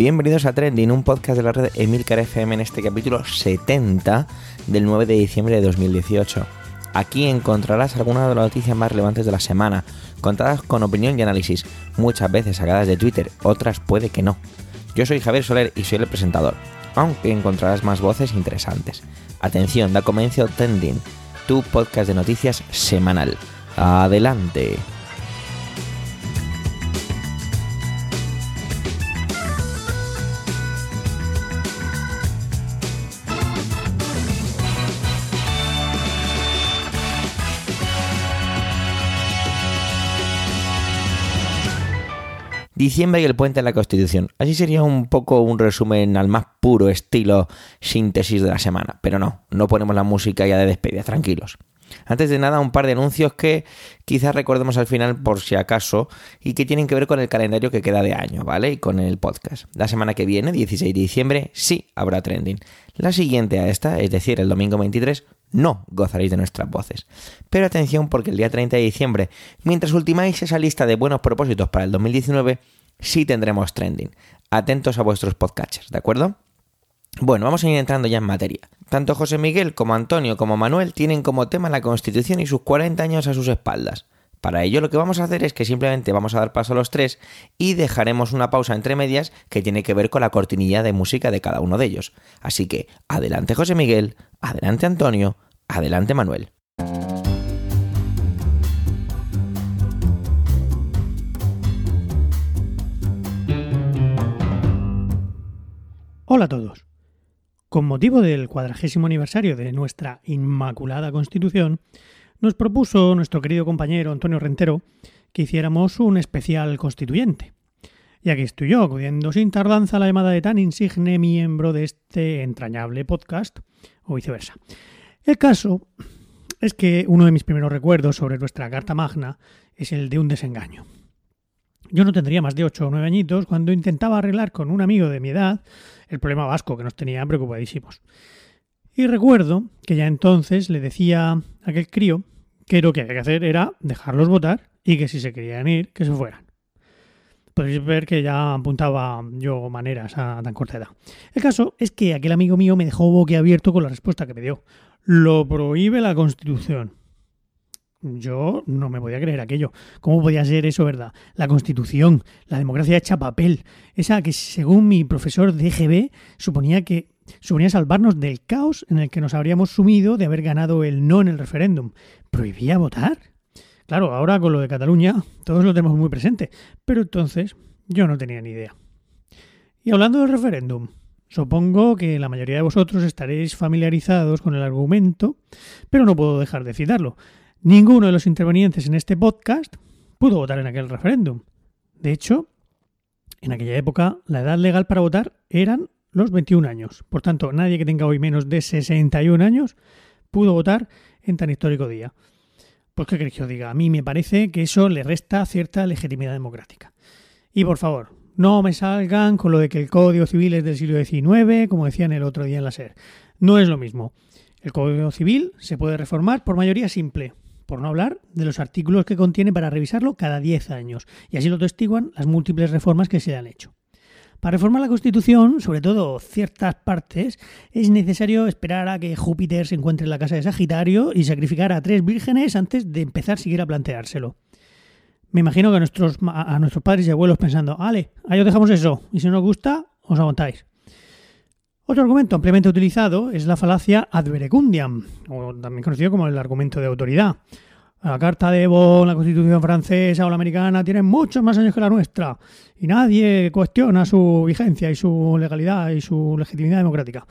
Bienvenidos a Trending, un podcast de la red Emilcar FM en este capítulo 70 del 9 de diciembre de 2018. Aquí encontrarás algunas de las noticias más relevantes de la semana, contadas con opinión y análisis, muchas veces sacadas de Twitter, otras puede que no. Yo soy Javier Soler y soy el presentador, aunque encontrarás más voces interesantes. Atención, da comienzo Trending, tu podcast de noticias semanal. Adelante. Diciembre y el puente de la Constitución. Así sería un poco un resumen al más puro estilo síntesis de la semana. Pero no, no ponemos la música ya de despedida, tranquilos. Antes de nada, un par de anuncios que quizás recordemos al final por si acaso y que tienen que ver con el calendario que queda de año, ¿vale? Y con el podcast. La semana que viene, 16 de diciembre, sí habrá trending. La siguiente a esta, es decir, el domingo 23, no gozaréis de nuestras voces. Pero atención porque el día 30 de diciembre, mientras ultimáis esa lista de buenos propósitos para el 2019, sí tendremos trending. Atentos a vuestros podcatchers, ¿de acuerdo? Bueno, vamos a ir entrando ya en materia. Tanto José Miguel como Antonio como Manuel tienen como tema la Constitución y sus 40 años a sus espaldas. Para ello lo que vamos a hacer es que simplemente vamos a dar paso a los tres y dejaremos una pausa entre medias que tiene que ver con la cortinilla de música de cada uno de ellos. Así que adelante José Miguel, adelante Antonio, adelante Manuel. Hola a todos. Con motivo del cuadragésimo aniversario de nuestra Inmaculada Constitución, nos propuso nuestro querido compañero Antonio Rentero que hiciéramos un especial constituyente. Y aquí estoy yo, acudiendo sin tardanza a la llamada de tan insigne miembro de este entrañable podcast, o viceversa. El caso es que uno de mis primeros recuerdos sobre nuestra Carta Magna es el de un desengaño. Yo no tendría más de ocho o nueve añitos cuando intentaba arreglar con un amigo de mi edad el problema vasco que nos tenía preocupadísimos. Y recuerdo que ya entonces le decía a aquel crío que lo que había que hacer era dejarlos votar y que si se querían ir, que se fueran. Podéis ver que ya apuntaba yo maneras a tan corta edad. El caso es que aquel amigo mío me dejó boquiabierto con la respuesta que me dio. Lo prohíbe la Constitución. Yo no me podía creer aquello. ¿Cómo podía ser eso, verdad? La Constitución, la democracia hecha papel, esa que según mi profesor de suponía que suponía salvarnos del caos en el que nos habríamos sumido de haber ganado el no en el referéndum. ¿Prohibía votar? Claro, ahora con lo de Cataluña todos lo tenemos muy presente, pero entonces yo no tenía ni idea. Y hablando del referéndum, supongo que la mayoría de vosotros estaréis familiarizados con el argumento, pero no puedo dejar de citarlo. Ninguno de los intervenientes en este podcast pudo votar en aquel referéndum. De hecho, en aquella época la edad legal para votar eran los 21 años. Por tanto, nadie que tenga hoy menos de 61 años pudo votar en tan histórico día. Pues qué queréis que os diga, a mí me parece que eso le resta cierta legitimidad democrática. Y por favor, no me salgan con lo de que el Código Civil es del siglo XIX, como decían el otro día en la SER. No es lo mismo. El Código Civil se puede reformar por mayoría simple, por no hablar de los artículos que contiene para revisarlo cada 10 años, y así lo testiguan las múltiples reformas que se han hecho. Para reformar la Constitución, sobre todo ciertas partes, es necesario esperar a que Júpiter se encuentre en la casa de Sagitario y sacrificar a tres vírgenes antes de empezar siquiera a planteárselo. Me imagino que a nuestros, a nuestros padres y abuelos pensando, vale, ahí os dejamos eso, y si no os gusta, os aguantáis. Otro argumento ampliamente utilizado es la falacia ad verecundiam, o también conocido como el argumento de autoridad. La Carta de Bonn, la Constitución francesa o la americana tienen muchos más años que la nuestra y nadie cuestiona su vigencia y su legalidad y su legitimidad democrática.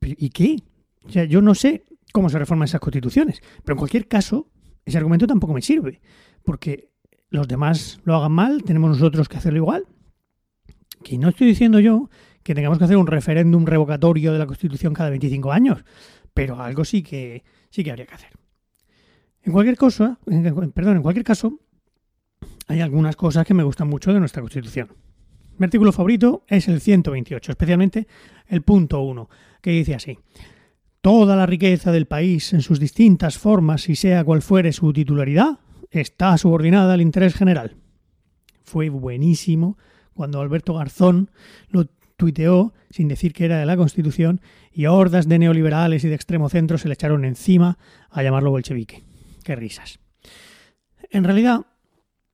¿Y qué? O sea, yo no sé cómo se reforman esas constituciones, pero en cualquier caso, ese argumento tampoco me sirve, porque los demás lo hagan mal, tenemos nosotros que hacerlo igual. Que no estoy diciendo yo que tengamos que hacer un referéndum revocatorio de la Constitución cada 25 años, pero algo sí que, sí que habría que hacer. En cualquier cosa, perdón, en cualquier caso, hay algunas cosas que me gustan mucho de nuestra Constitución. Mi artículo favorito es el 128, especialmente el punto 1, que dice así. Toda la riqueza del país en sus distintas formas y sea cual fuere su titularidad, está subordinada al interés general. Fue buenísimo cuando Alberto Garzón lo tuiteó sin decir que era de la Constitución y hordas de neoliberales y de extremo centro se le echaron encima a llamarlo bolchevique. Qué risas. En realidad,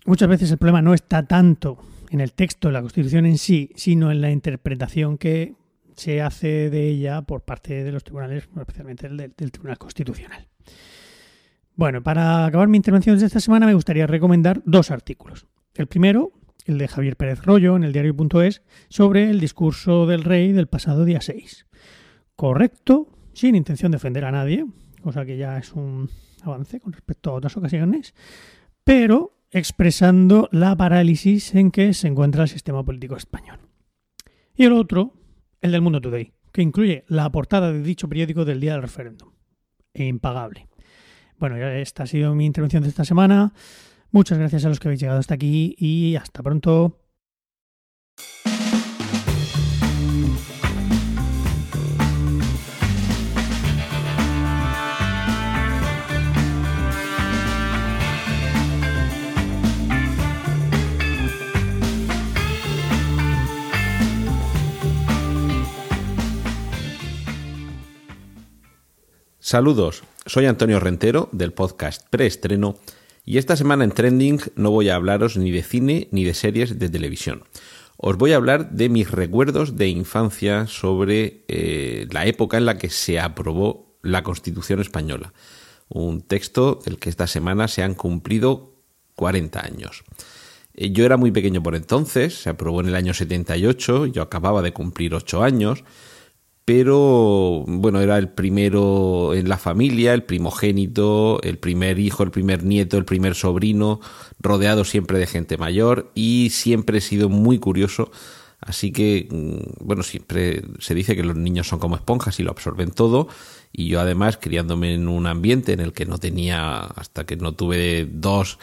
muchas veces el problema no está tanto en el texto de la Constitución en sí, sino en la interpretación que se hace de ella por parte de los tribunales, especialmente del, del Tribunal Constitucional. Bueno, para acabar mi intervención de esta semana me gustaría recomendar dos artículos. El primero, el de Javier Pérez Rollo en el diario.es, sobre el discurso del rey del pasado día 6. Correcto, sin intención de ofender a nadie, cosa que ya es un avance con respecto a otras ocasiones, pero expresando la parálisis en que se encuentra el sistema político español. Y el otro, el del Mundo Today, que incluye la portada de dicho periódico del día del referéndum. Impagable. Bueno, esta ha sido mi intervención de esta semana. Muchas gracias a los que habéis llegado hasta aquí y hasta pronto. Saludos, soy Antonio Rentero del podcast Preestreno y esta semana en Trending no voy a hablaros ni de cine ni de series de televisión. Os voy a hablar de mis recuerdos de infancia sobre eh, la época en la que se aprobó la Constitución española, un texto del que esta semana se han cumplido 40 años. Eh, yo era muy pequeño por entonces, se aprobó en el año 78, yo acababa de cumplir 8 años, pero bueno, era el primero en la familia, el primogénito, el primer hijo, el primer nieto, el primer sobrino, rodeado siempre de gente mayor y siempre he sido muy curioso. Así que, mm, bueno, siempre se dice que los niños son como esponjas y lo absorben todo. Y yo además, criándome en un ambiente en el que no tenía, hasta que no tuve dos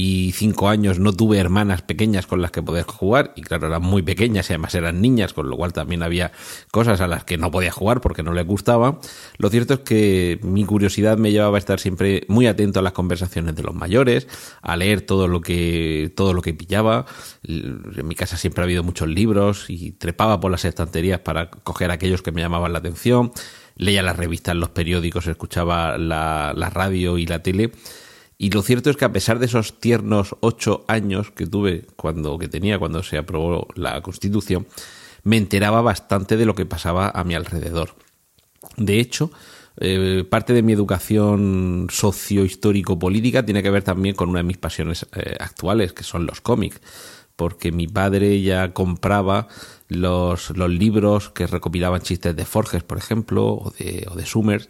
y cinco años no tuve hermanas pequeñas con las que poder jugar y claro eran muy pequeñas y además eran niñas con lo cual también había cosas a las que no podía jugar porque no les gustaba. Lo cierto es que mi curiosidad me llevaba a estar siempre muy atento a las conversaciones de los mayores a leer todo lo que todo lo que pillaba. En mi casa siempre ha habido muchos libros y trepaba por las estanterías para coger aquellos que me llamaban la atención. Leía las revistas los periódicos escuchaba la, la radio y la tele y lo cierto es que a pesar de esos tiernos ocho años que tuve cuando que tenía cuando se aprobó la Constitución, me enteraba bastante de lo que pasaba a mi alrededor. De hecho, eh, parte de mi educación socio-histórico-política tiene que ver también con una de mis pasiones eh, actuales, que son los cómics, porque mi padre ya compraba los, los libros que recopilaban chistes de Forges, por ejemplo, o de, o de Summers,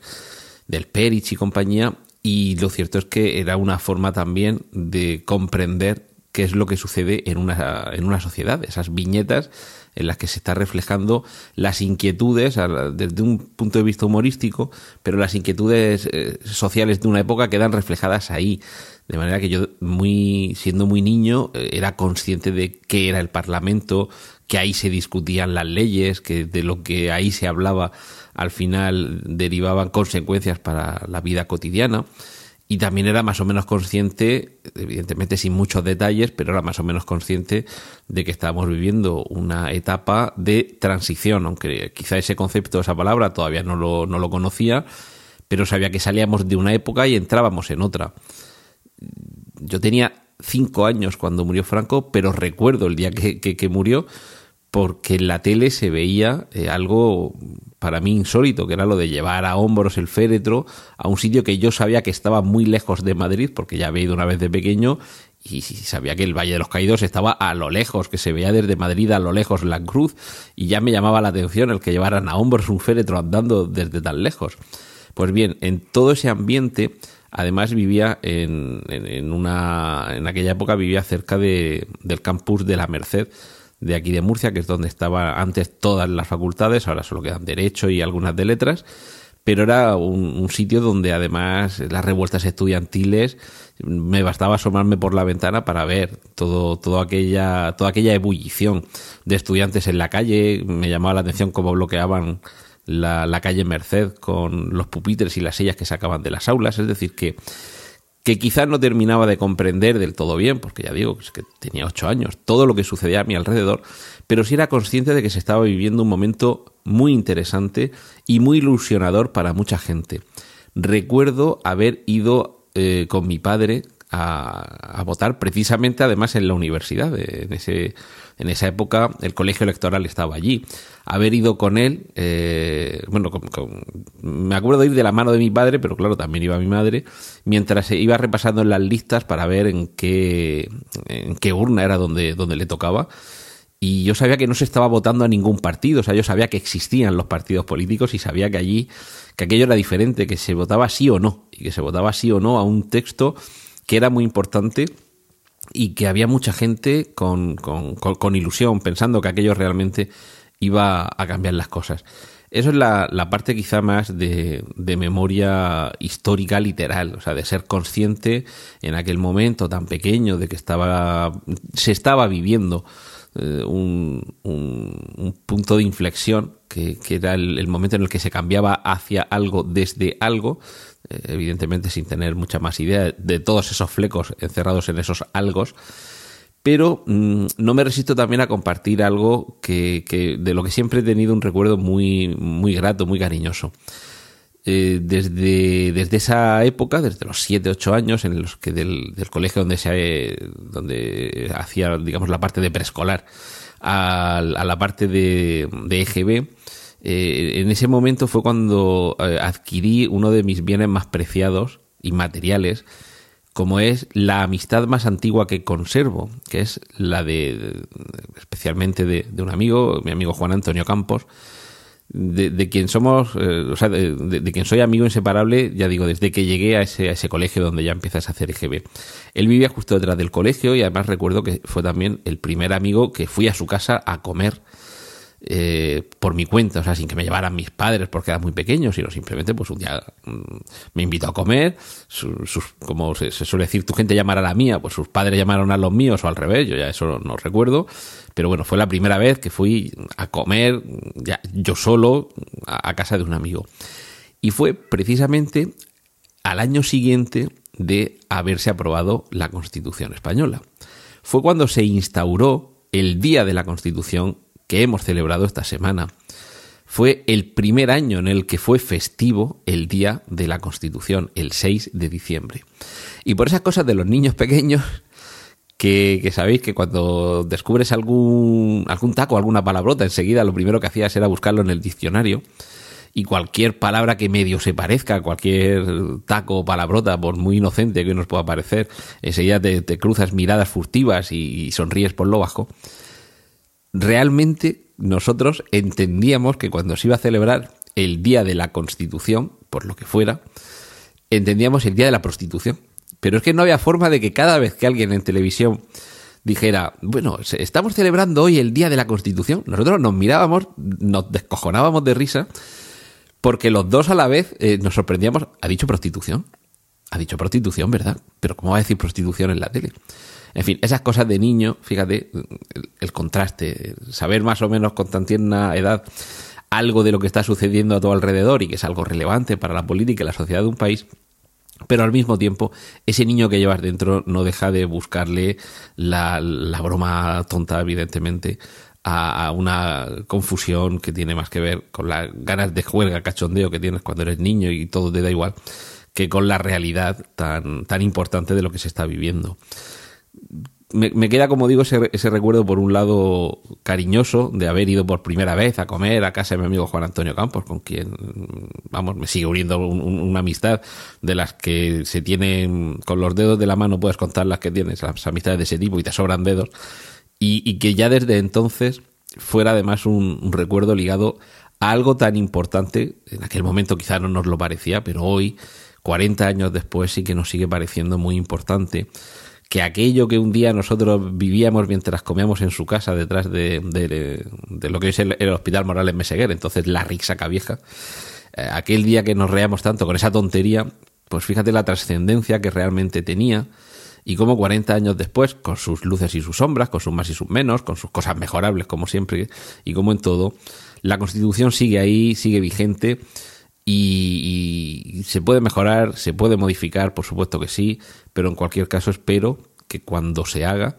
del Perich y compañía, y lo cierto es que era una forma también de comprender qué es lo que sucede en una, en una sociedad, esas viñetas en las que se está reflejando las inquietudes desde un punto de vista humorístico, pero las inquietudes eh, sociales de una época quedan reflejadas ahí. De manera que yo, muy, siendo muy niño, eh, era consciente de qué era el Parlamento, que ahí se discutían las leyes, que de lo que ahí se hablaba al final derivaban consecuencias para la vida cotidiana. Y también era más o menos consciente, evidentemente sin muchos detalles, pero era más o menos consciente de que estábamos viviendo una etapa de transición, aunque quizá ese concepto, esa palabra todavía no lo, no lo conocía, pero sabía que salíamos de una época y entrábamos en otra. Yo tenía cinco años cuando murió Franco, pero recuerdo el día que, que murió porque en la tele se veía eh, algo para mí insólito, que era lo de llevar a hombros el féretro a un sitio que yo sabía que estaba muy lejos de Madrid, porque ya había ido una vez de pequeño y sabía que el Valle de los Caídos estaba a lo lejos, que se veía desde Madrid a lo lejos la cruz, y ya me llamaba la atención el que llevaran a hombros un féretro andando desde tan lejos. Pues bien, en todo ese ambiente, además vivía en, en, una, en aquella época vivía cerca de, del campus de la Merced, de aquí de Murcia, que es donde estaban antes todas las facultades, ahora solo quedan Derecho y algunas de Letras, pero era un, sitio donde además las revueltas estudiantiles me bastaba asomarme por la ventana para ver todo, aquella, toda aquella ebullición de estudiantes en la calle, me llamaba la atención cómo bloqueaban la, la calle Merced con los pupitres y las sillas que sacaban de las aulas, es decir, que que quizás no terminaba de comprender del todo bien, porque ya digo que tenía ocho años, todo lo que sucedía a mi alrededor, pero sí era consciente de que se estaba viviendo un momento muy interesante y muy ilusionador para mucha gente. Recuerdo haber ido eh, con mi padre a, votar precisamente además en la universidad. En, ese, en esa época el colegio electoral estaba allí. Haber ido con él, eh, bueno, me acuerdo de ir de la mano de mi padre, pero claro, también iba mi madre, mientras iba repasando en las listas para ver en qué, en qué urna era donde, donde le tocaba y yo sabía que no se estaba votando a ningún partido, o sea, yo sabía que existían los partidos políticos y sabía que allí, que aquello era diferente, que se votaba sí o no, y que se votaba sí o no a un texto que era muy importante y que había mucha gente con, con, ilusión, pensando que aquello realmente iba a cambiar las cosas. Eso es la, la parte quizá más de, de, memoria histórica literal, o sea, de ser consciente en aquel momento tan pequeño de que estaba, se estaba viviendo eh, un, un, punto de inflexión, que, que era el, el, momento en el que se cambiaba hacia algo desde algo, evidentemente sin tener mucha más idea de todos esos flecos encerrados en esos algos. Pero mm, no me resisto también a compartir algo que, que, de lo que siempre he tenido un recuerdo muy, muy grato, muy cariñoso. Eh, desde, desde esa época, desde los 7, 8 años, en los que del, del colegio donde se donde hacía, digamos, la parte de preescolar, a, a la parte de, de EGB, eh, en ese momento fue cuando eh, adquirí uno de mis bienes más preciados y materiales, como es la amistad más antigua que conservo, que es la de, especialmente de, un amigo, mi amigo Juan Antonio Campos, de, quien somos, eh, o sea, de, quien soy amigo inseparable, ya digo, desde que llegué a ese, a ese colegio donde ya empiezas a hacer EGB. Él vivía justo detrás del colegio y además recuerdo que fue también el primer amigo que fui a su casa a comer eh, por mi cuenta, o sea, sin que me llevaran mis padres porque eran muy pequeños, sino simplemente pues un día mm, me invitó a comer, sus, como se, suele decir, tu gente llamará a la mía, pues sus padres llamaron a los míos o al revés, yo ya eso no, recuerdo, pero bueno, fue la primera vez que fui a comer ya, yo solo a, a casa de un amigo. Y fue precisamente al año siguiente de haberse aprobado la Constitución española. Fue cuando se instauró el Día de la Constitución que hemos celebrado esta semana fue el primer año en el que fue festivo el Día de la Constitución, el 6 de diciembre. Y por esas cosas de los niños pequeños, que, sabéis que cuando descubres algún, algún taco, alguna palabrota, enseguida lo primero que hacías era buscarlo en el diccionario. Y cualquier palabra que medio se parezca, cualquier taco o palabrota, por muy inocente que nos pueda parecer, enseguida te, te cruzas miradas furtivas y sonríes por lo bajo realmente nosotros entendíamos que cuando se iba a celebrar el Día de la Constitución, por lo que fuera, entendíamos el Día de la Prostitución. Pero es que no había forma de que cada vez que alguien en televisión dijera, bueno, estamos celebrando hoy el Día de la Constitución, nosotros nos mirábamos, nos descojonábamos de risa, porque los dos a la vez eh, nos sorprendíamos, ¿ha dicho prostitución? Ha dicho prostitución, ¿verdad? Pero ¿cómo va a decir prostitución en la tele? En fin, esas cosas de niño, fíjate, el, contraste, saber más o menos con tan tierna edad algo de lo que está sucediendo a tu alrededor y que es algo relevante para la política y la sociedad de un país, pero al mismo tiempo ese niño que llevas dentro no deja de buscarle la, broma tonta, evidentemente, a, una confusión que tiene más que ver con las ganas de juega, cachondeo que tienes cuando eres niño y todo te da igual, que con la realidad tan, tan importante de lo que se está viviendo. Me, queda, como digo, ese, ese, recuerdo por un lado cariñoso de haber ido por primera vez a comer a casa de mi amigo Juan Antonio Campos, con quien, vamos, me sigue uniendo una amistad de las que se tienen con los dedos de la mano, puedes contar las que tienes, las amistades de ese tipo y te sobran dedos, y, que ya desde entonces fuera además un, un recuerdo ligado a algo tan importante, en aquel momento quizá no nos lo parecía, pero hoy, 40 años después, sí que nos sigue pareciendo muy importante que aquello que un día nosotros vivíamos mientras comíamos en su casa detrás de, de, lo que es el, Hospital Morales Meseguer, entonces la Rixaca vieja, eh, aquel día que nos reíamos tanto con esa tontería, pues fíjate la trascendencia que realmente tenía y cómo 40 años después, con sus luces y sus sombras, con sus más y sus menos, con sus cosas mejorables como siempre y como en todo, la Constitución sigue ahí, sigue vigente y, se puede mejorar, se puede modificar, por supuesto que sí, pero en cualquier caso espero que cuando se haga,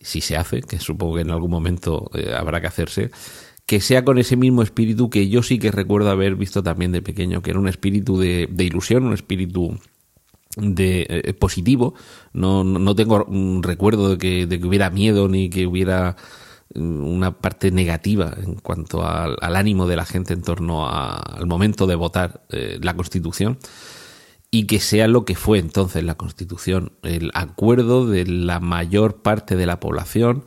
si se hace, que supongo que en algún momento eh, habrá que hacerse, que sea con ese mismo espíritu que yo sí que recuerdo haber visto también de pequeño, que era un espíritu de, ilusión, un espíritu de eh, positivo. No, no tengo un recuerdo de que, de que hubiera miedo ni que hubiera una parte negativa en cuanto al, ánimo de la gente en torno al momento de votar eh, la Constitución y que sea lo que fue entonces la Constitución, el acuerdo de la mayor parte de la población.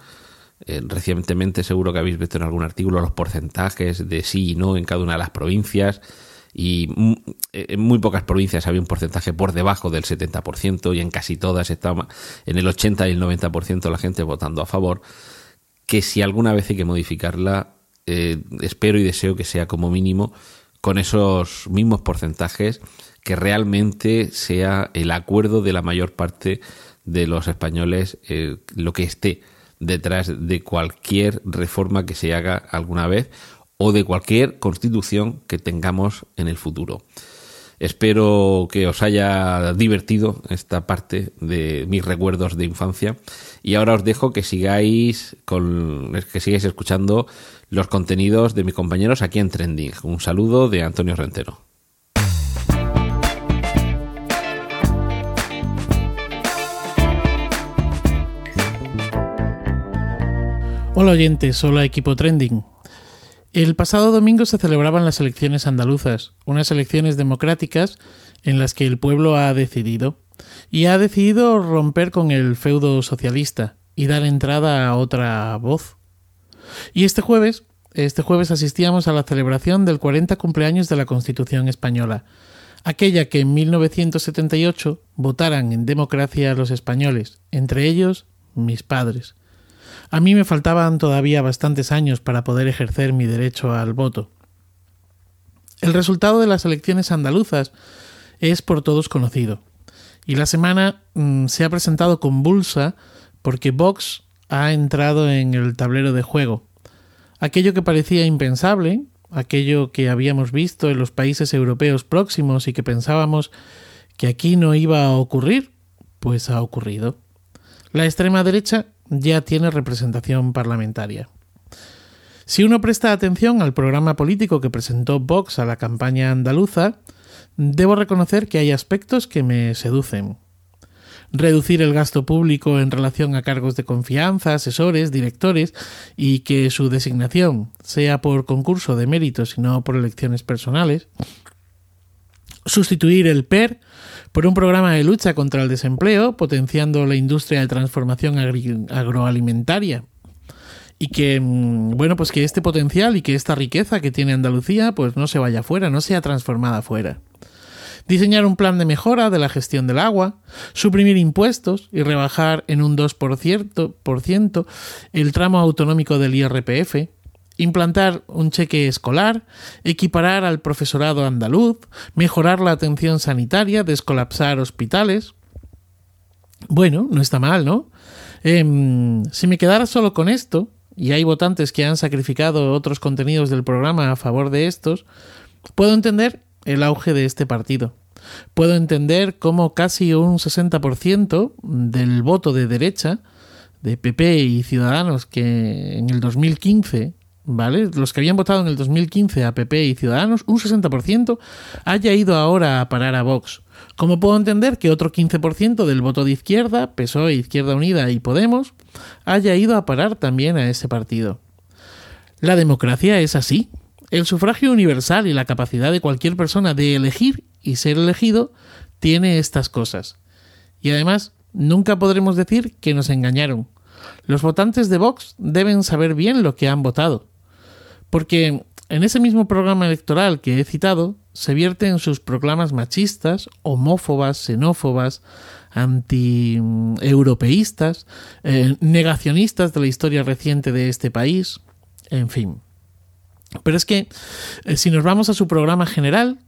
Eh, recientemente seguro que habéis visto en algún artículo los porcentajes de sí y no en cada una de las provincias y en muy pocas provincias había un porcentaje por debajo del 70% y en casi todas estaba en el 80 y el 90% la gente votando a favor que si alguna vez hay que modificarla, eh, espero y deseo que sea como mínimo con esos mismos porcentajes, que realmente sea el acuerdo de la mayor parte de los españoles eh, lo que esté detrás de cualquier reforma que se haga alguna vez o de cualquier constitución que tengamos en el futuro. Espero que os haya divertido esta parte de mis recuerdos de infancia y ahora os dejo que sigáis con que sigáis escuchando los contenidos de mis compañeros aquí en Trending. Un saludo de Antonio Rentero. Hola oyentes, hola equipo Trending. El pasado domingo se celebraban las elecciones andaluzas, unas elecciones democráticas en las que el pueblo ha decidido, y ha decidido romper con el feudo socialista y dar entrada a otra voz. Y este jueves, este jueves asistíamos a la celebración del 40 cumpleaños de la Constitución española, aquella que en 1978 votaran en democracia los españoles, entre ellos mis padres. A mí me faltaban todavía bastantes años para poder ejercer mi derecho al voto. El resultado de las elecciones andaluzas es por todos conocido. Y la semana mm, se ha presentado convulsa porque Vox ha entrado en el tablero de juego. Aquello que parecía impensable, aquello que habíamos visto en los países europeos próximos y que pensábamos que aquí no iba a ocurrir, pues ha ocurrido. La extrema derecha ya tiene representación parlamentaria. Si uno presta atención al programa político que presentó Vox a la campaña andaluza, debo reconocer que hay aspectos que me seducen. Reducir el gasto público en relación a cargos de confianza, asesores, directores y que su designación sea por concurso de méritos y no por elecciones personales. Sustituir el PER por un programa de lucha contra el desempleo, potenciando la industria de transformación agroalimentaria. Y que, mm, bueno, pues que este potencial y que esta riqueza que tiene Andalucía, pues no se vaya fuera, no sea transformada fuera. Diseñar un plan de mejora de la gestión del agua, suprimir impuestos y rebajar en un 2% el tramo autonómico del IRPF, implantar un cheque escolar, equiparar al profesorado andaluz, mejorar la atención sanitaria, descolapsar hospitales. Bueno, no está mal, ¿no? Em, si me quedara solo con esto, y hay votantes que han sacrificado otros contenidos del programa a favor de estos, puedo entender el auge de este partido. Puedo entender cómo casi un 60% del voto de derecha, de PP y Ciudadanos, que en el 2015 ¿vale? Los que habían votado en el 2015 a PP y Ciudadanos, un 60% haya ido ahora a parar a Vox. Como puedo entender que otro 15% del voto de izquierda, PSOE, Izquierda Unida y Podemos, haya ido a parar también a ese partido? La democracia es así. El sufragio universal y la capacidad de cualquier persona de elegir y ser elegido tiene estas cosas. Y además, nunca podremos decir que nos engañaron. Los votantes de Vox deben saber bien lo que han votado. Porque en ese mismo programa electoral que he citado, se vierten sus proclamas machistas, homófobas, xenófobas, anti-europeístas, eh, negacionistas de la historia reciente de este país, en fin. Pero es que eh, si nos vamos a su programa general,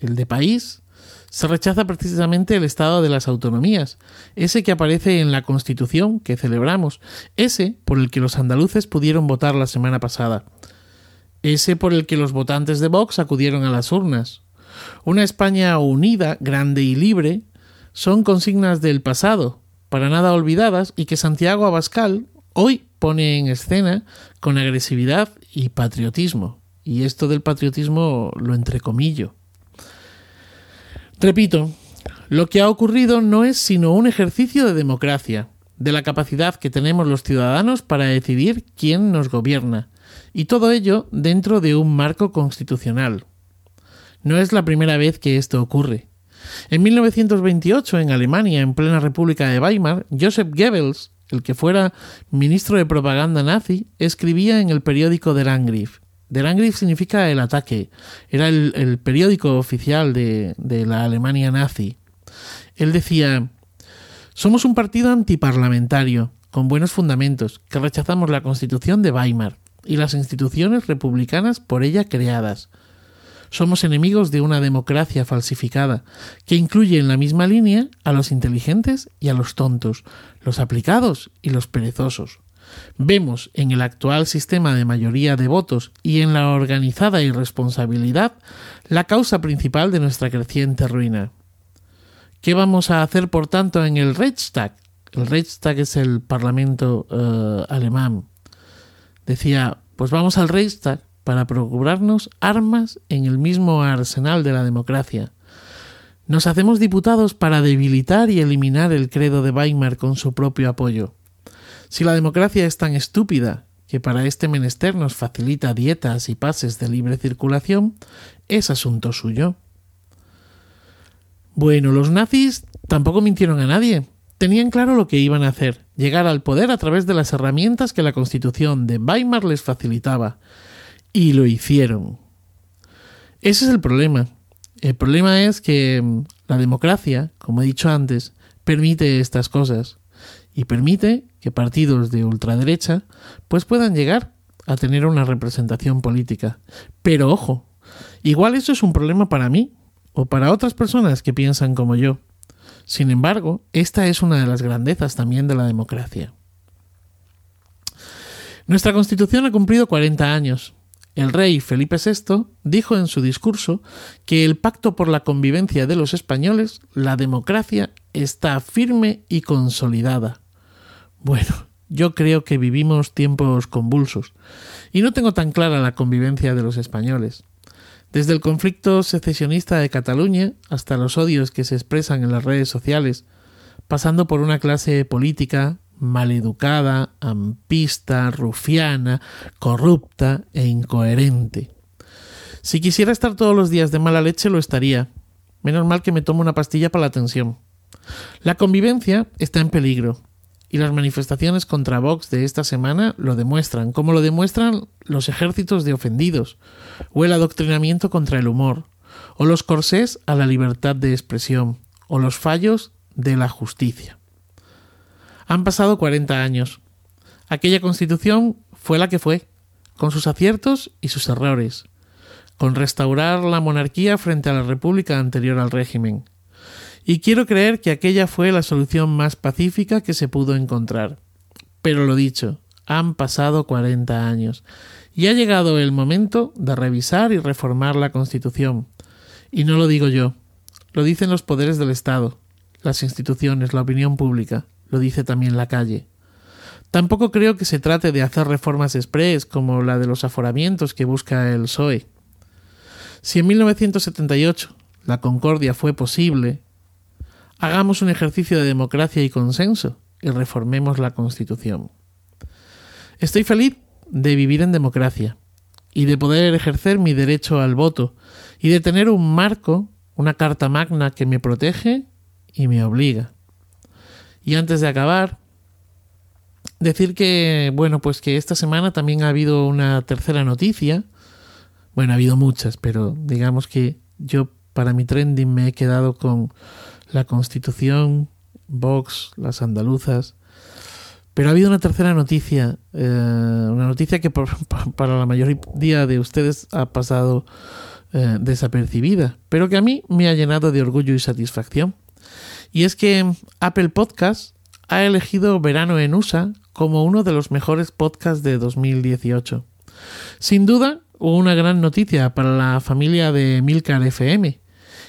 el de país, se rechaza precisamente el estado de las autonomías, ese que aparece en la Constitución que celebramos, ese por el que los andaluces pudieron votar la semana pasada ese por el que los votantes de Vox acudieron a las urnas, Una España unida, grande y libre son consignas del pasado, para nada olvidadas, y que Santiago Abascal hoy pone en escena con agresividad y patriotismo. Y esto del patriotismo lo entrecomillo. Repito, lo que ha ocurrido no es sino un ejercicio de democracia, de la capacidad que tenemos los ciudadanos para decidir quién nos gobierna, y todo ello dentro de un marco constitucional. No es la primera vez que esto ocurre. En 1928, en Alemania, en plena República de Weimar, Joseph Goebbels, el que fuera ministro de propaganda nazi, escribía en el periódico Der Angriff. Der Angriff significa el ataque. Era el, periódico oficial de, de la Alemania nazi. Él decía, somos un partido antiparlamentario, con buenos fundamentos, que rechazamos la Constitución de Weimar y las instituciones republicanas por ella creadas. Somos enemigos de una democracia falsificada, que incluye en la misma línea a los inteligentes y a los tontos, los aplicados y los perezosos. Vemos en el actual sistema de mayoría de votos y en la organizada irresponsabilidad la causa principal de nuestra creciente ruina. ¿Qué vamos a hacer, por tanto, en el Reichstag? El Reichstag es el parlamento eh, alemán. Decía, pues vamos al Reichstag para procurarnos armas en el mismo arsenal de la democracia. Nos hacemos diputados para debilitar y eliminar el credo de Weimar con su propio apoyo. Si la democracia es tan estúpida que para este menester nos facilita dietas y pases de libre circulación, es asunto suyo. Bueno, los nazis tampoco mintieron a nadie. Tenían claro lo que iban a hacer, llegar al poder a través de las herramientas que la Constitución de Weimar les facilitaba, y lo hicieron. Ese es el problema. El problema es que mm, la democracia, como he dicho antes, permite estas cosas y permite que partidos de ultraderecha pues puedan llegar a tener una representación política. Pero ojo, igual eso es un problema para mí o para otras personas que piensan como yo. Sin embargo, esta es una de las grandezas también de la democracia. Nuestra Constitución ha cumplido 40 años el rey Felipe VI dijo en su discurso que el pacto por la convivencia de los españoles, la democracia, está firme y consolidada. Bueno, yo creo que vivimos tiempos convulsos y no tengo tan clara la convivencia de los españoles. Desde el conflicto secesionista de Cataluña hasta los odios que se expresan en las redes sociales, pasando por una clase política maleducada, ampista, rufiana, corrupta e incoherente. Si quisiera estar todos los días de mala leche, lo estaría. Menos mal que me tomo una pastilla para la tensión. La convivencia está en peligro, y las manifestaciones contra Vox de esta semana lo demuestran, como lo demuestran los ejércitos de ofendidos, o el adoctrinamiento contra el humor, o los corsés a la libertad de expresión, o los fallos de la justicia. Han pasado 40 años. Aquella constitución fue la que fue, con sus aciertos y sus errores, con restaurar la monarquía frente a la república anterior al régimen. Y quiero creer que aquella fue la solución más pacífica que se pudo encontrar. Pero lo dicho, han pasado 40 años y ha llegado el momento de revisar y reformar la Constitución. Y no lo digo yo, lo dicen los poderes del Estado, las instituciones, la opinión pública lo dice también la calle. Tampoco creo que se trate de hacer reformas express como la de los aforamientos que busca el PSOE. Si en 1978 la concordia fue posible, hagamos un ejercicio de democracia y consenso y reformemos la Constitución. Estoy feliz de vivir en democracia y de poder ejercer mi derecho al voto y de tener un marco, una carta magna que me protege y me obliga. Y antes de acabar, decir que, bueno, pues que esta semana también ha habido una tercera noticia. Bueno, ha habido muchas, pero digamos que yo para mi trending me he quedado con la Constitución, Vox, las andaluzas. Pero ha habido una tercera noticia, eh, una noticia que para la mayoría de ustedes ha pasado eh, desapercibida, pero que a mí me ha llenado de orgullo y satisfacción. Y es que Apple Podcast ha elegido Verano en USA como uno de los mejores podcasts de 2018. Sin duda, una gran noticia para la familia de Milcar FM,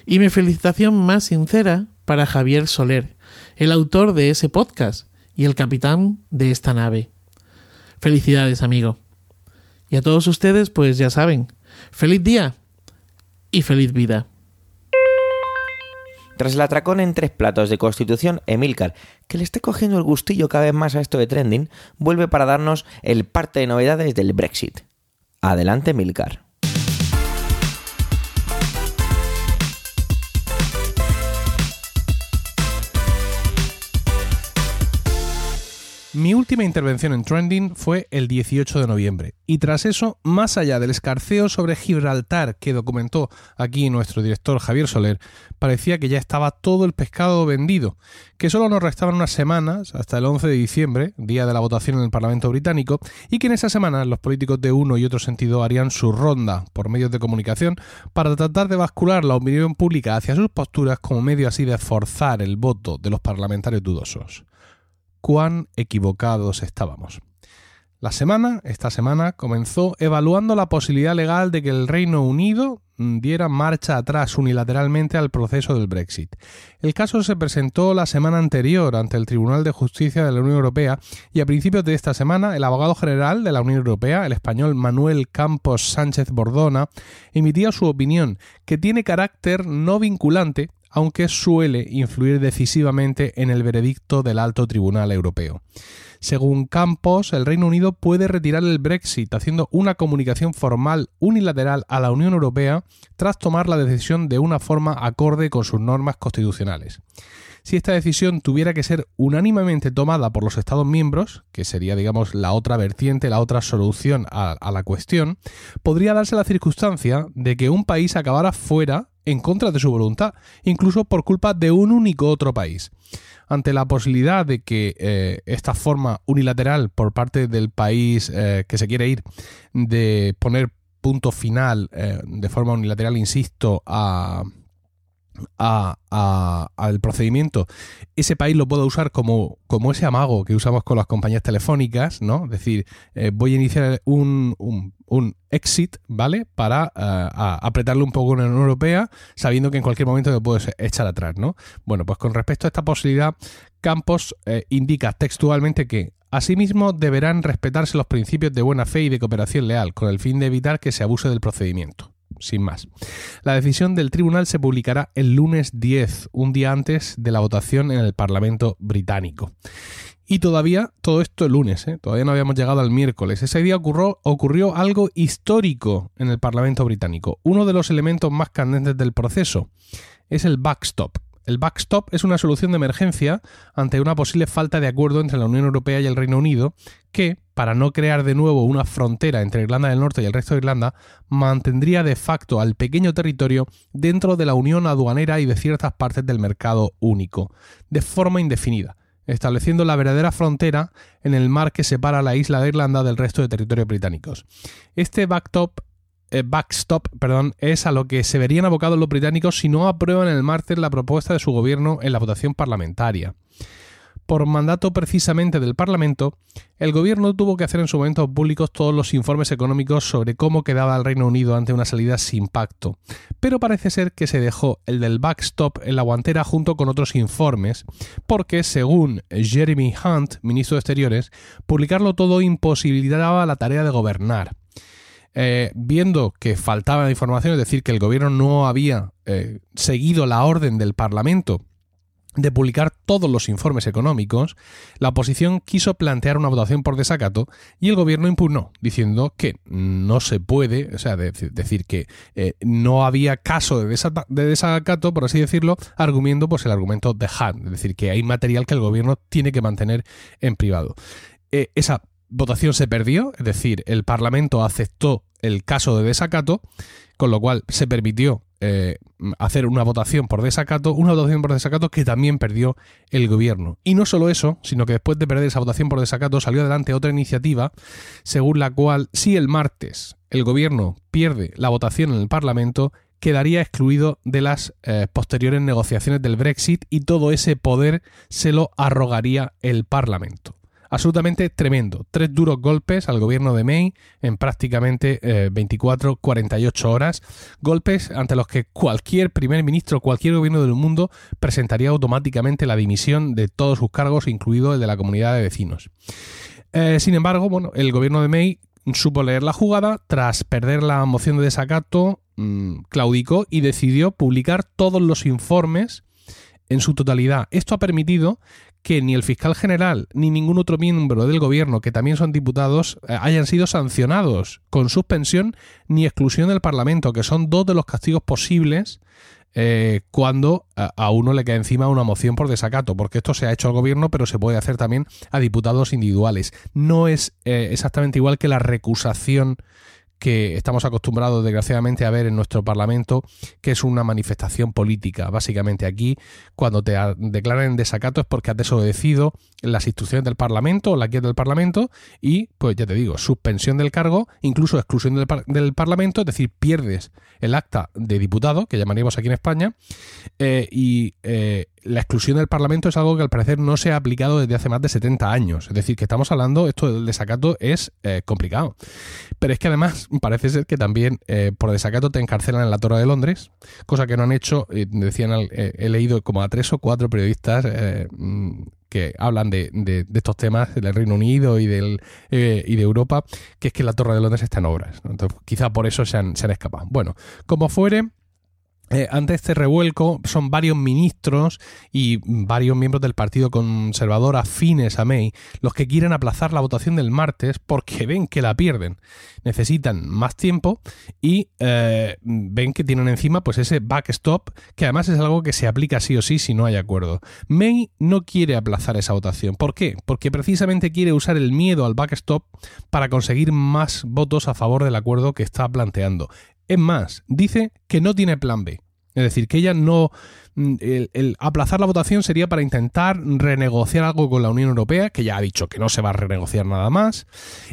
Y mi felicitación más sincera para Javier Soler, el autor de ese podcast y el capitán de esta nave. Felicidades, amigo. Y a todos ustedes, pues ya saben, feliz día y feliz vida. Tras el atracón en tres platos de Constitución, Emilcar, que le está cogiendo el gustillo cada vez más a esto de trending, vuelve para darnos el parte de novedades del Brexit. Adelante, Emilcar. Mi última intervención en Trending fue el 18 de noviembre, y tras eso, más allá del escarceo sobre Gibraltar que documentó aquí nuestro director Javier Soler, parecía que ya estaba todo el pescado vendido, que solo nos restaban unas semanas, hasta el 11 de diciembre, día de la votación en el Parlamento británico, y que en esa semana los políticos de uno y otro sentido harían su ronda por medios de comunicación para tratar de bascular la opinión pública hacia sus posturas como medio así de forzar el voto de los parlamentarios dudosos cuán equivocados estábamos. La semana, esta semana, comenzó evaluando la posibilidad legal de que el Reino Unido diera marcha atrás unilateralmente al proceso del Brexit. El caso se presentó la semana anterior ante el Tribunal de Justicia de la Unión Europea y a principios de esta semana el abogado general de la Unión Europea, el español Manuel Campos Sánchez Bordona, emitía su opinión, que tiene carácter no vinculante aunque suele influir decisivamente en el veredicto del alto tribunal europeo. Según Campos, el Reino Unido puede retirar el Brexit haciendo una comunicación formal unilateral a la Unión Europea tras tomar la decisión de una forma acorde con sus normas constitucionales. Si esta decisión tuviera que ser unánimemente tomada por los Estados miembros, que sería, digamos, la otra vertiente, la otra solución a, a la cuestión, podría darse la circunstancia de que un país acabara fuera en contra de su voluntad, incluso por culpa de un único otro país. Ante la posibilidad de que eh, esta forma unilateral por parte del país eh, que se quiere ir de poner punto final eh, de forma unilateral, insisto, a, al procedimiento, ese país lo pueda usar como, como ese amago que usamos con las compañías telefónicas, ¿no? Es decir, voy a iniciar un, un exit, ¿vale? Para eh, apretarle un poco en la Unión Europea, sabiendo que en cualquier momento te puedes echar atrás, ¿no? Bueno, pues con respecto a esta posibilidad, Campos eh, indica textualmente que Asimismo, deberán respetarse los principios de buena fe y de cooperación leal, con el fin de evitar que se abuse del procedimiento. Sin más. La decisión del tribunal se publicará el lunes 10, un día antes de la votación en el Parlamento británico. Y todavía, todo esto el lunes, ¿eh? todavía no habíamos llegado al miércoles. Ese día ocurrió, ocurrió algo histórico en el Parlamento británico. Uno de los elementos más candentes del proceso es el backstop. El backstop es una solución de emergencia ante una posible falta de acuerdo entre la Unión Europea y el Reino Unido que, para no crear de nuevo una frontera entre Irlanda del Norte y el resto de Irlanda, mantendría de facto al pequeño territorio dentro de la Unión aduanera y de ciertas partes del mercado único, de forma indefinida estableciendo la verdadera frontera en el mar que separa la isla de Irlanda del resto de territorios británicos. Este backtop, eh, backstop perdón, es a lo que se verían abocados los británicos si no aprueban el martes la propuesta de su gobierno en la votación parlamentaria por mandato precisamente del Parlamento, el gobierno tuvo que hacer en su momento públicos todos los informes económicos sobre cómo quedaba el Reino Unido ante una salida sin pacto, pero parece ser que se dejó el del backstop en la guantera junto con otros informes, porque según Jeremy Hunt, ministro de Exteriores, publicarlo todo imposibilitaba la tarea de gobernar. Eh, viendo que faltaba información, es decir, que el gobierno no había eh, seguido la orden del Parlamento de publicar todos los informes económicos, la oposición quiso plantear una votación por desacato y el gobierno impugnó, diciendo que no se puede, o sea, decir que eh, no había caso de, desacato, por así decirlo, argumento pues el argumento de Hunt, es decir, que hay material que el gobierno tiene que mantener en privado. Esa votación se perdió, es decir, el Parlamento aceptó el caso de desacato, con lo cual se permitió eh, hacer una votación por desacato, una votación por desacato que también perdió el gobierno. Y no solo eso, sino que después de perder esa votación por desacato salió adelante otra iniciativa según la cual si el martes el gobierno pierde la votación en el Parlamento, quedaría excluido de las eh, posteriores negociaciones del Brexit y todo ese poder se lo arrogaría el Parlamento. Absolutamente tremendo. Tres duros golpes al gobierno de May en prácticamente 24, 48 horas. Golpes ante los que cualquier primer ministro, cualquier gobierno del mundo presentaría automáticamente la dimisión de todos sus cargos, incluido el de la comunidad de vecinos. Eh, sin embargo, bueno, el gobierno de May supo leer la jugada, tras perder la moción de desacato, mm, claudicó y decidió publicar todos los informes en su totalidad. Esto ha permitido que ni el fiscal general ni ningún otro miembro del gobierno, que también son diputados, eh, hayan sido sancionados con suspensión ni exclusión del Parlamento, que son dos de los castigos posibles eh, cuando a, uno le queda encima una moción por desacato, porque esto se ha hecho al gobierno, pero se puede hacer también a diputados individuales. No es eh, exactamente igual que la recusación que estamos acostumbrados desgraciadamente a ver en nuestro Parlamento, que es una manifestación política. Básicamente aquí, cuando te declaran en desacato es porque has desobedecido las instrucciones del Parlamento o la guía del Parlamento y, pues ya te digo, suspensión del cargo, incluso exclusión del, Parlamento, es decir, pierdes el acta de diputado, que llamaríamos aquí en España, eh, y eh, la exclusión del Parlamento es algo que al parecer no se ha aplicado desde hace más de 70 años. Es decir, que estamos hablando, esto del desacato es eh, complicado. Pero es que además parece ser que también eh, por desacato te encarcelan en la Torre de Londres, cosa que no han hecho, decían, eh, he leído como a tres o cuatro periodistas mm, que hablan de, estos temas del Reino Unido y de Europa, que es que la Torre de Londres está en obras. Entonces, quizá por eso se han, se han escapado. Bueno, como fuere, eh, ante este revuelco son varios ministros y varios miembros del Partido Conservador afines a May los que quieren aplazar la votación del martes porque ven que la pierden. Necesitan más tiempo y eh, ven que tienen encima pues ese backstop que además es algo que se aplica sí o sí si no hay acuerdo. May no quiere aplazar esa votación. ¿Por qué? Porque precisamente quiere usar el miedo al backstop para conseguir más votos a favor del acuerdo que está planteando. Es más, dice que no tiene plan B. Es decir, que ella no... Mm, el, aplazar la votación sería para intentar renegociar algo con la Unión Europea, que ya ha dicho que no se va a renegociar nada más.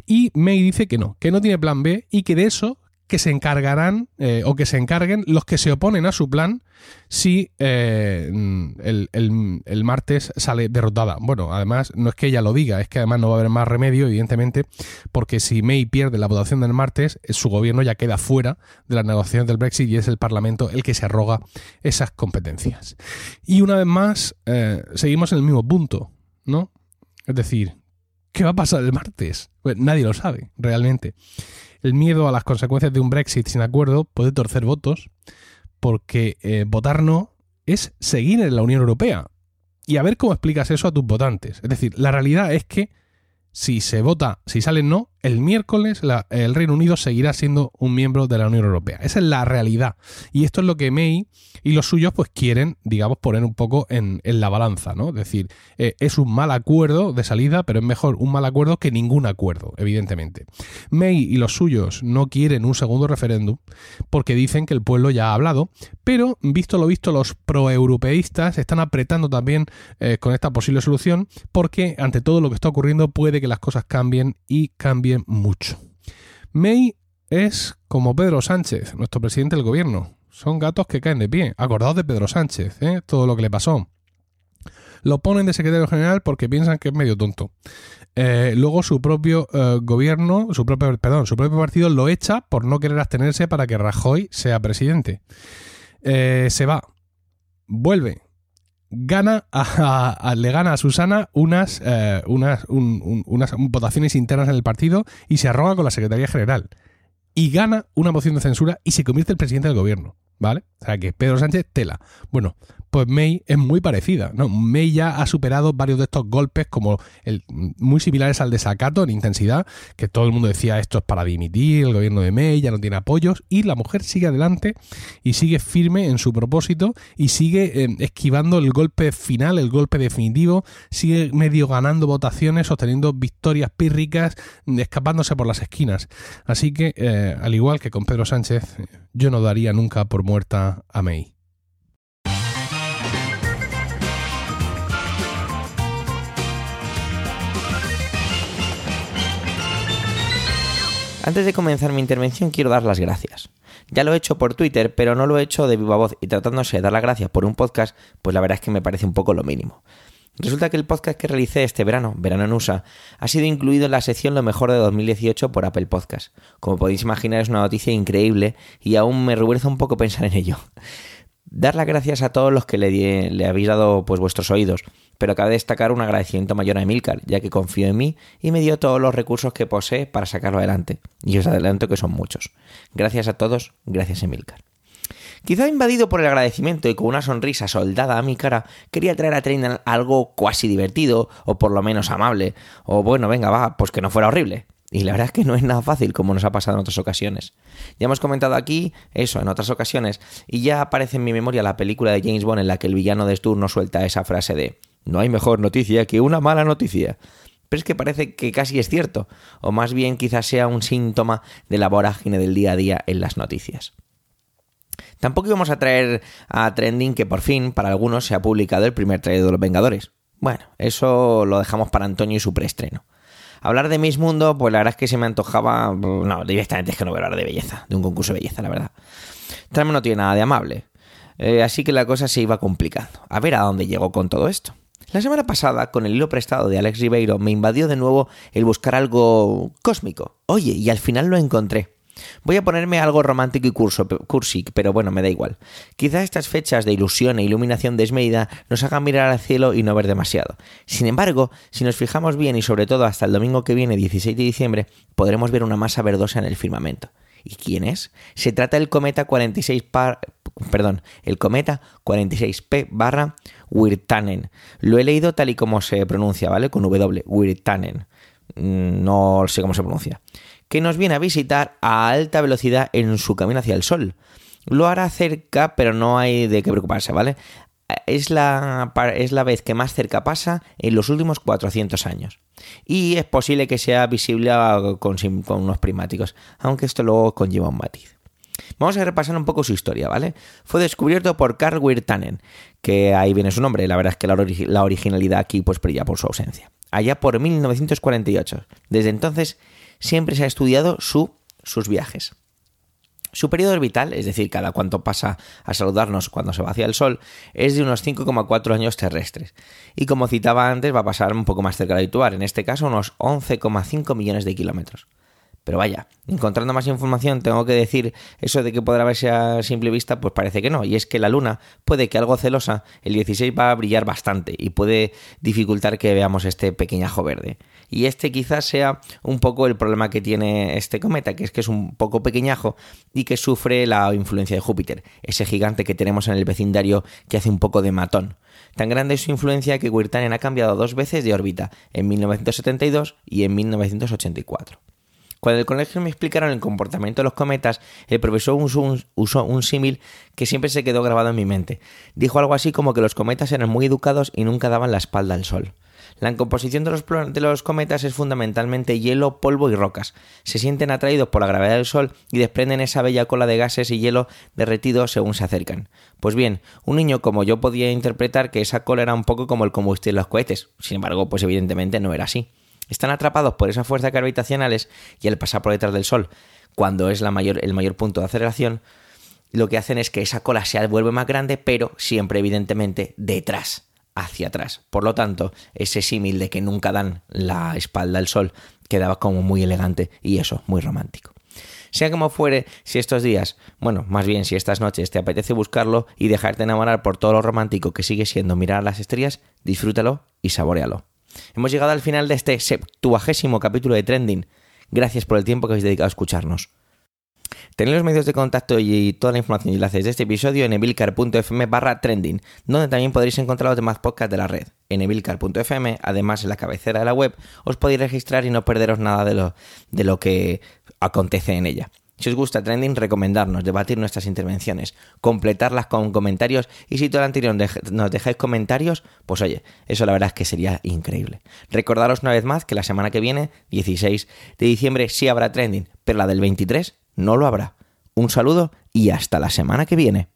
Y May dice que no, que no tiene plan B y que de eso que se encargarán eh, o que se encarguen los que se oponen a su plan si eh, el, martes sale derrotada. Bueno, además no es que ella lo diga, es que además no va a haber más remedio, evidentemente, porque si May pierde la votación del martes, eh, su gobierno ya queda fuera de las negociaciones del Brexit y es el Parlamento el que se arroga esas competencias. Y una vez más, seguimos en el mismo punto, ¿no? Es decir, ¿qué va a pasar el martes? Pues nadie lo sabe, realmente. El miedo a las consecuencias de un Brexit sin acuerdo puede torcer votos, porque eh, votar no es seguir en la Unión Europea. Y a ver cómo explicas eso a tus votantes. Es decir, la realidad es que si se vota, si sale no, el miércoles el Reino Unido seguirá siendo un miembro de la Unión Europea. Esa es la realidad. Y esto es lo que May y los suyos pues quieren, digamos, poner un poco en, la balanza, ¿no? Es decir, eh, es un mal acuerdo de salida, pero es mejor un mal acuerdo que ningún acuerdo, evidentemente. May y los suyos no quieren un segundo referéndum porque dicen que el pueblo ya ha hablado, pero visto lo visto, los proeuropeístas están apretando también eh, con esta posible solución porque ante todo lo que está ocurriendo puede que las cosas cambien y cambien mucho. May es como Pedro Sánchez, nuestro presidente del gobierno. Son gatos que caen de pie. Acordados de Pedro Sánchez, ¿eh? todo lo que le pasó. Lo ponen de secretario general porque piensan que es medio tonto. Eh, luego su propio eh, gobierno, su propio, perdón, su propio partido lo echa por no querer abstenerse para que Rajoy sea presidente. se va, vuelve, gana a, le gana a Susana unas, eh, unas, unas votaciones internas en el partido y se arroga con la Secretaría General. Y gana una moción de censura y se convierte en presidente del gobierno. ¿Vale? O sea que Pedro Sánchez tela. Bueno, pues May es muy parecida. ¿no? May ya ha superado varios de estos golpes como el, muy similares al desacato en intensidad, que todo el mundo decía esto es para dimitir, el gobierno de May ya no tiene apoyos, y la mujer sigue adelante y sigue firme en su propósito y sigue eh, esquivando el golpe final, el golpe definitivo, sigue medio ganando votaciones, obteniendo victorias pírricas, escapándose por las esquinas. Así que, eh, al igual que con Pedro Sánchez, yo no daría nunca por muerta a May. Antes de comenzar mi intervención quiero dar las gracias. Ya lo he hecho por Twitter, pero no lo he hecho de viva voz y tratándose de dar las gracias por un podcast, pues la verdad es que me parece un poco lo mínimo. Resulta que el podcast que realicé este verano, Verano en USA, ha sido incluido en la sección Lo mejor de 2018 por Apple Podcast. Como podéis imaginar es una noticia increíble y aún me revuelve un poco pensar en ello. Dar las gracias a todos los que le, habéis dado pues vuestros oídos, pero cabe destacar un agradecimiento mayor a Emilcar, ya que confío en mí y me dio todos los recursos que posee para sacarlo adelante. Y os adelanto que son muchos. Gracias a todos, gracias Emilcar. Quizá invadido por el agradecimiento y con una sonrisa soldada a mi cara, quería traer a Trainer algo cuasi divertido, o por lo menos amable, o bueno, venga, va, pues que no fuera horrible. Y la verdad es que no es nada fácil como nos ha pasado en otras ocasiones. Ya hemos comentado aquí eso en otras ocasiones y ya aparece en mi memoria la película de James Bond en la que el villano de Stur nos suelta esa frase de no hay mejor noticia que una mala noticia. Pero es que parece que casi es cierto, o más bien quizás sea un síntoma de la vorágine del día a día en las noticias. Tampoco íbamos a traer a Trending que por fin, para algunos, se ha publicado el primer trailer de los Vengadores. Bueno, eso lo dejamos para Antonio y su preestreno. Hablar de Miss Mundo, pues la verdad es que se me antojaba. No, directamente es que no voy a hablar de belleza, de un concurso de belleza, la verdad. También no tiene nada de amable. Eh, así que la cosa se iba complicando. A ver a dónde llegó con todo esto. La semana pasada, con el hilo prestado de Alex Ribeiro, me invadió de nuevo el buscar algo cósmico. Oye, y al final lo encontré. Voy a ponerme algo romántico y curso, cursi, pero bueno, me da igual. Quizá estas fechas de ilusión e iluminación desmedida nos hagan mirar al cielo y no ver demasiado. Sin embargo, si nos fijamos bien y sobre todo hasta el domingo que viene, 16 de diciembre, podremos ver una masa verdosa en el firmamento. ¿Y quién es? Se trata del cometa 46 par, perdón, el cometa 46P barra Wirtanen. Lo he leído tal y como se pronuncia, ¿vale? Con W, Wirtanen. Mm, no sé cómo se pronuncia que nos viene a visitar a alta velocidad en su camino hacia el Sol. Lo hará cerca, pero no hay de qué preocuparse, ¿vale? Es la, es la vez que más cerca pasa en los últimos 400 años. Y es posible que sea visible con, con unos prismáticos, aunque esto luego conlleva un matiz. Vamos a repasar un poco su historia, ¿vale? Fue descubierto por Carl Wirtanen, que ahí viene su nombre, la verdad es que la, originalidad aquí pues brilla por su ausencia. Allá por 1948. Desde entonces siempre se ha estudiado su, sus viajes. Su periodo orbital, es decir, cada cuánto pasa a saludarnos cuando se va hacia el Sol, es de unos 5,4 años terrestres. Y como citaba antes, va a pasar un poco más cerca de habitual, en este caso unos 11,5 millones de kilómetros. Pero vaya, encontrando más información tengo que decir eso de que podrá verse a simple vista, pues parece que no. Y es que la luna puede que algo celosa, el 16 va a brillar bastante y puede dificultar que veamos este pequeñajo verde. Y este quizás sea un poco el problema que tiene este cometa, que es que es un poco pequeñajo y que sufre la influencia de Júpiter, ese gigante que tenemos en el vecindario que hace un poco de matón. Tan grande es su influencia que Wirtanen ha cambiado dos veces de órbita, en 1972 y en 1984. Cuando el colegio me explicaron el comportamiento de los cometas, el profesor usó un, símil que siempre se quedó grabado en mi mente. Dijo algo así como que los cometas eran muy educados y nunca daban la espalda al sol. La composición de los, los, cometas es fundamentalmente hielo, polvo y rocas. Se sienten atraídos por la gravedad del Sol y desprenden esa bella cola de gases y hielo derretido según se acercan. Pues bien, un niño como yo podía interpretar que esa cola era un poco como el combustible de los cohetes. Sin embargo, pues evidentemente no era así están atrapados por esa fuerza gravitacionales y al pasar por detrás del Sol, cuando es el mayor punto de aceleración, lo que hacen es que esa cola se vuelve más grande, pero siempre evidentemente detrás, hacia atrás. Por lo tanto, ese símil de que nunca dan la espalda al Sol quedaba como muy elegante y eso, muy romántico. Sea como fuere, si estos días, bueno, más bien si estas noches te apetece buscarlo y dejarte enamorar por todo lo romántico que sigue siendo mirar las estrellas, disfrútalo y saborealo. Hemos llegado al final de este septuagésimo capítulo de Trending. Gracias por el tiempo que habéis dedicado a escucharnos. Tenéis los medios de contacto y toda la información y enlaces de este episodio en evilcar.fm barra trending, donde también podréis encontrar los demás podcasts de la red. En evilcar.fm, además en la cabecera de la web, os podéis registrar y no perderos nada de lo, de lo que acontece en ella. Si os gusta Trending, recomendarnos, debatir nuestras intervenciones, completarlas con comentarios y si todo lo anterior nos dejáis comentarios, pues oye, eso la verdad es que sería increíble. Recordaros una vez más que la semana que viene, 16 de diciembre, sí habrá Trending, pero la del 23 no lo habrá. Un saludo y hasta la semana que viene.